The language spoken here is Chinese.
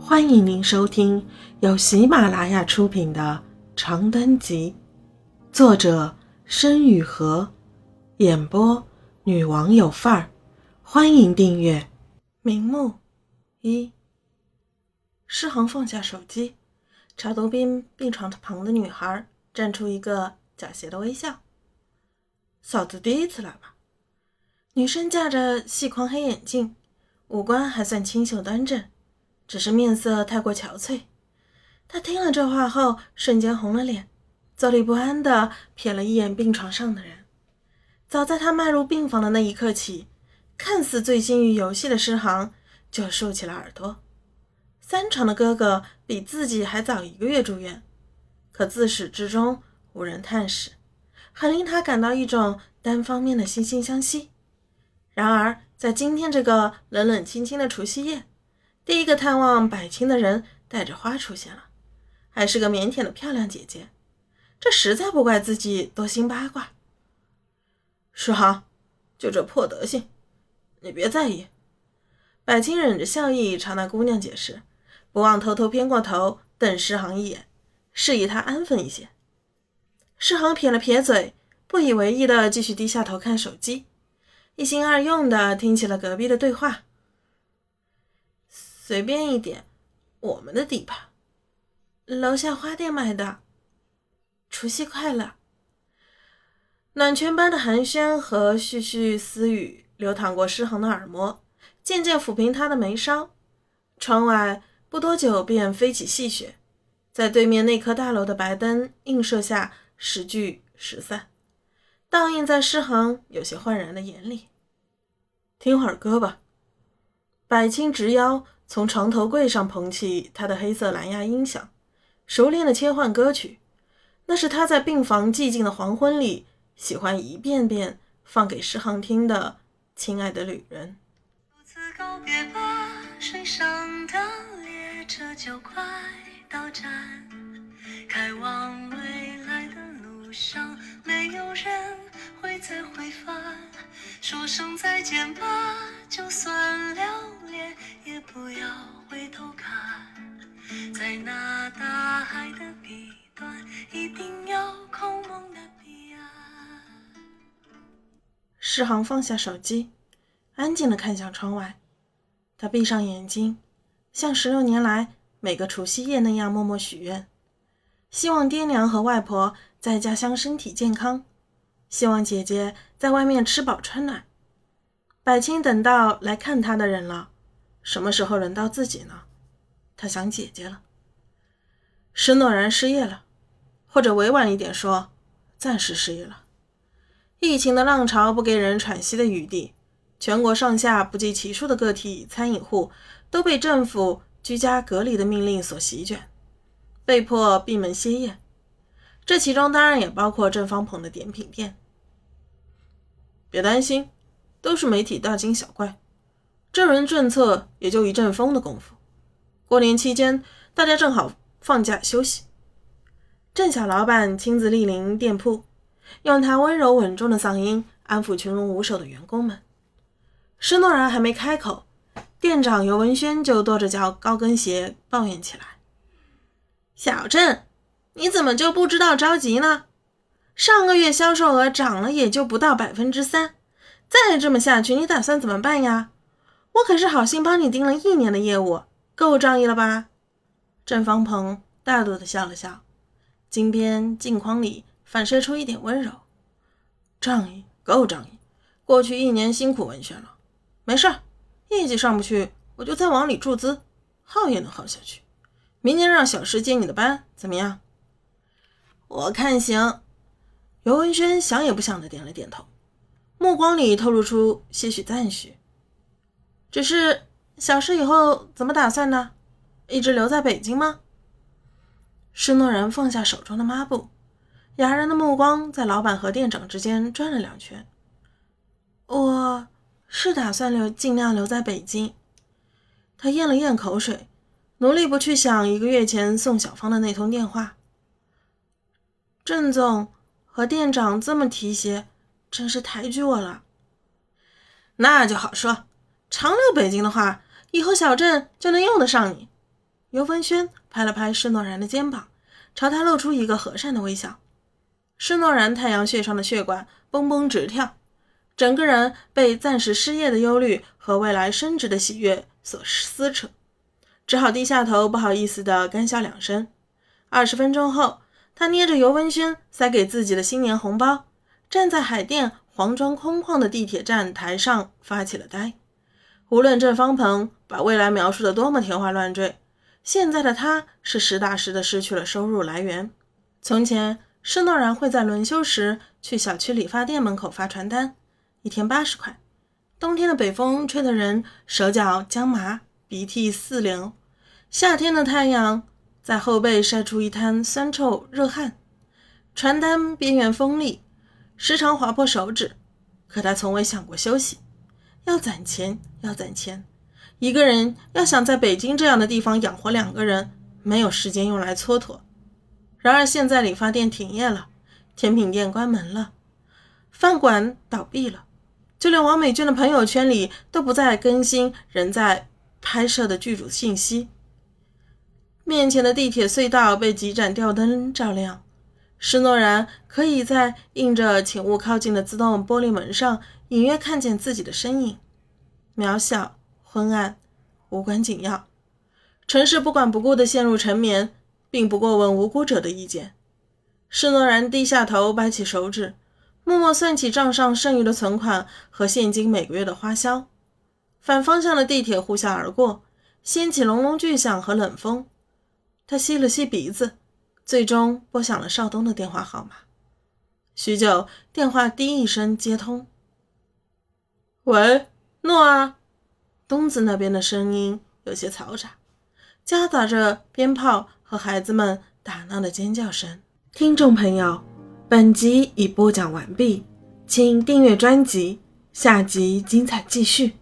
欢迎您收听由喜马拉雅出品的《长灯集》，作者申雨禾，演播女王有范儿。欢迎订阅。名目一，诗航放下手机，朝独宾病床旁的女孩绽出一个狡黠的微笑。嫂子第一次来吧？女生架着细框黑眼镜，五官还算清秀端正。只是面色太过憔悴，他听了这话后，瞬间红了脸，坐立不安地瞥了一眼病床上的人。早在他迈入病房的那一刻起，看似醉心于游戏的诗航就竖起了耳朵。三床的哥哥比自己还早一个月住院，可自始至终无人探视，很令他感到一种单方面的惺惺相惜。然而，在今天这个冷冷清清的除夕夜，第一个探望百青的人带着花出现了，还是个腼腆的漂亮姐姐。这实在不怪自己多心八卦。诗航，就这破德行，你别在意。百青忍着笑意朝那姑娘解释，不忘偷偷偏过头瞪诗航一眼，示意他安分一些。诗航撇了撇嘴，不以为意的继续低下头看手机，一心二用的听起了隔壁的对话。随便一点，我们的地盘。楼下花店买的。除夕快乐。暖泉般的寒暄和絮絮私语流淌过诗航的耳膜，渐渐抚平他的眉梢。窗外不多久便飞起细雪，在对面那棵大楼的白灯映射下时聚时散，倒映在诗航有些焕然的眼里。听会儿歌吧。百青直腰。从床头柜上捧起他的黑色蓝牙音响，熟练的切换歌曲。那是他在病房寂静的黄昏里喜欢一遍遍放给诗航听的《亲爱的旅人》。独自告别吧，水上的列车就快到站，开往未来的路上，没有人会再回返。说声再见吧，就算了。也志航放下手机，安静的看向窗外。他闭上眼睛，像十六年来每个除夕夜那样默默许愿，希望爹娘和外婆在家乡身体健康，希望姐姐在外面吃饱穿暖。百青等到来看他的人了。什么时候轮到自己呢？他想姐姐了。施诺然失业了，或者委婉一点说，暂时失业了。疫情的浪潮不给人喘息的余地，全国上下不计其数的个体餐饮户都被政府居家隔离的命令所席卷，被迫闭门歇业。这其中当然也包括郑方鹏的点品店。别担心，都是媒体大惊小怪。这轮政策也就一阵风的功夫。过年期间，大家正好放假休息。郑小老板亲自莅临店铺，用他温柔稳重的嗓音安抚群龙无首的员工们。施诺然还没开口，店长尤文轩就跺着脚高跟鞋抱怨起来：“小郑，你怎么就不知道着急呢？上个月销售额涨了也就不到百分之三，再这么下去，你打算怎么办呀？”我可是好心帮你盯了一年的业务，够仗义了吧？郑方鹏大度的笑了笑，金边镜框里反射出一点温柔。仗义，够仗义。过去一年辛苦文轩了，没事儿，业绩上不去，我就再往里注资，耗也能耗下去。明年让小石接你的班，怎么样？我看行。尤文轩想也不想的点了点头，目光里透露出些许赞许。只是小石以后怎么打算呢？一直留在北京吗？施诺然放下手中的抹布，哑然的目光在老板和店长之间转了两圈。我是打算留，尽量留在北京。他咽了咽口水，努力不去想一个月前宋小芳的那通电话。郑总和店长这么提携，真是抬举我了。那就好说。常留北京的话，以后小镇就能用得上你。尤文轩拍了拍施诺然的肩膀，朝他露出一个和善的微笑。施诺然太阳穴上的血管蹦蹦直跳，整个人被暂时失业的忧虑和未来升职的喜悦所撕扯，只好低下头，不好意思地干笑两声。二十分钟后，他捏着尤文轩塞给自己的新年红包，站在海淀黄砖空旷的地铁站台上发起了呆。无论郑方鹏把未来描述的多么天花乱坠，现在的他是实打实的失去了收入来源。从前，施诺然会在轮休时去小区理发店门口发传单，一天八十块。冬天的北风吹得人手脚僵麻，鼻涕四流；夏天的太阳在后背晒出一滩酸臭热汗，传单边缘锋利，时常划破手指。可他从未想过休息。要攒钱，要攒钱。一个人要想在北京这样的地方养活两个人，没有时间用来蹉跎。然而现在理发店停业了，甜品店关门了，饭馆倒闭了，就连王美娟的朋友圈里都不再更新仍在拍摄的剧组信息。面前的地铁隧道被几盏吊灯照亮，施诺然可以在印着“请勿靠近”的自动玻璃门上。隐约看见自己的身影，渺小、昏暗、无关紧要。城市不管不顾地陷入沉眠，并不过问无辜者的意见。施诺然低下头，掰起手指，默默算起账上剩余的存款和现金每个月的花销。反方向的地铁呼啸而过，掀起隆隆巨响和冷风。他吸了吸鼻子，最终拨响了邵东的电话号码。许久，电话滴一声接通。喂，诺啊！东子那边的声音有些嘈杂，夹杂着鞭炮和孩子们打闹的尖叫声。听众朋友，本集已播讲完毕，请订阅专辑，下集精彩继续。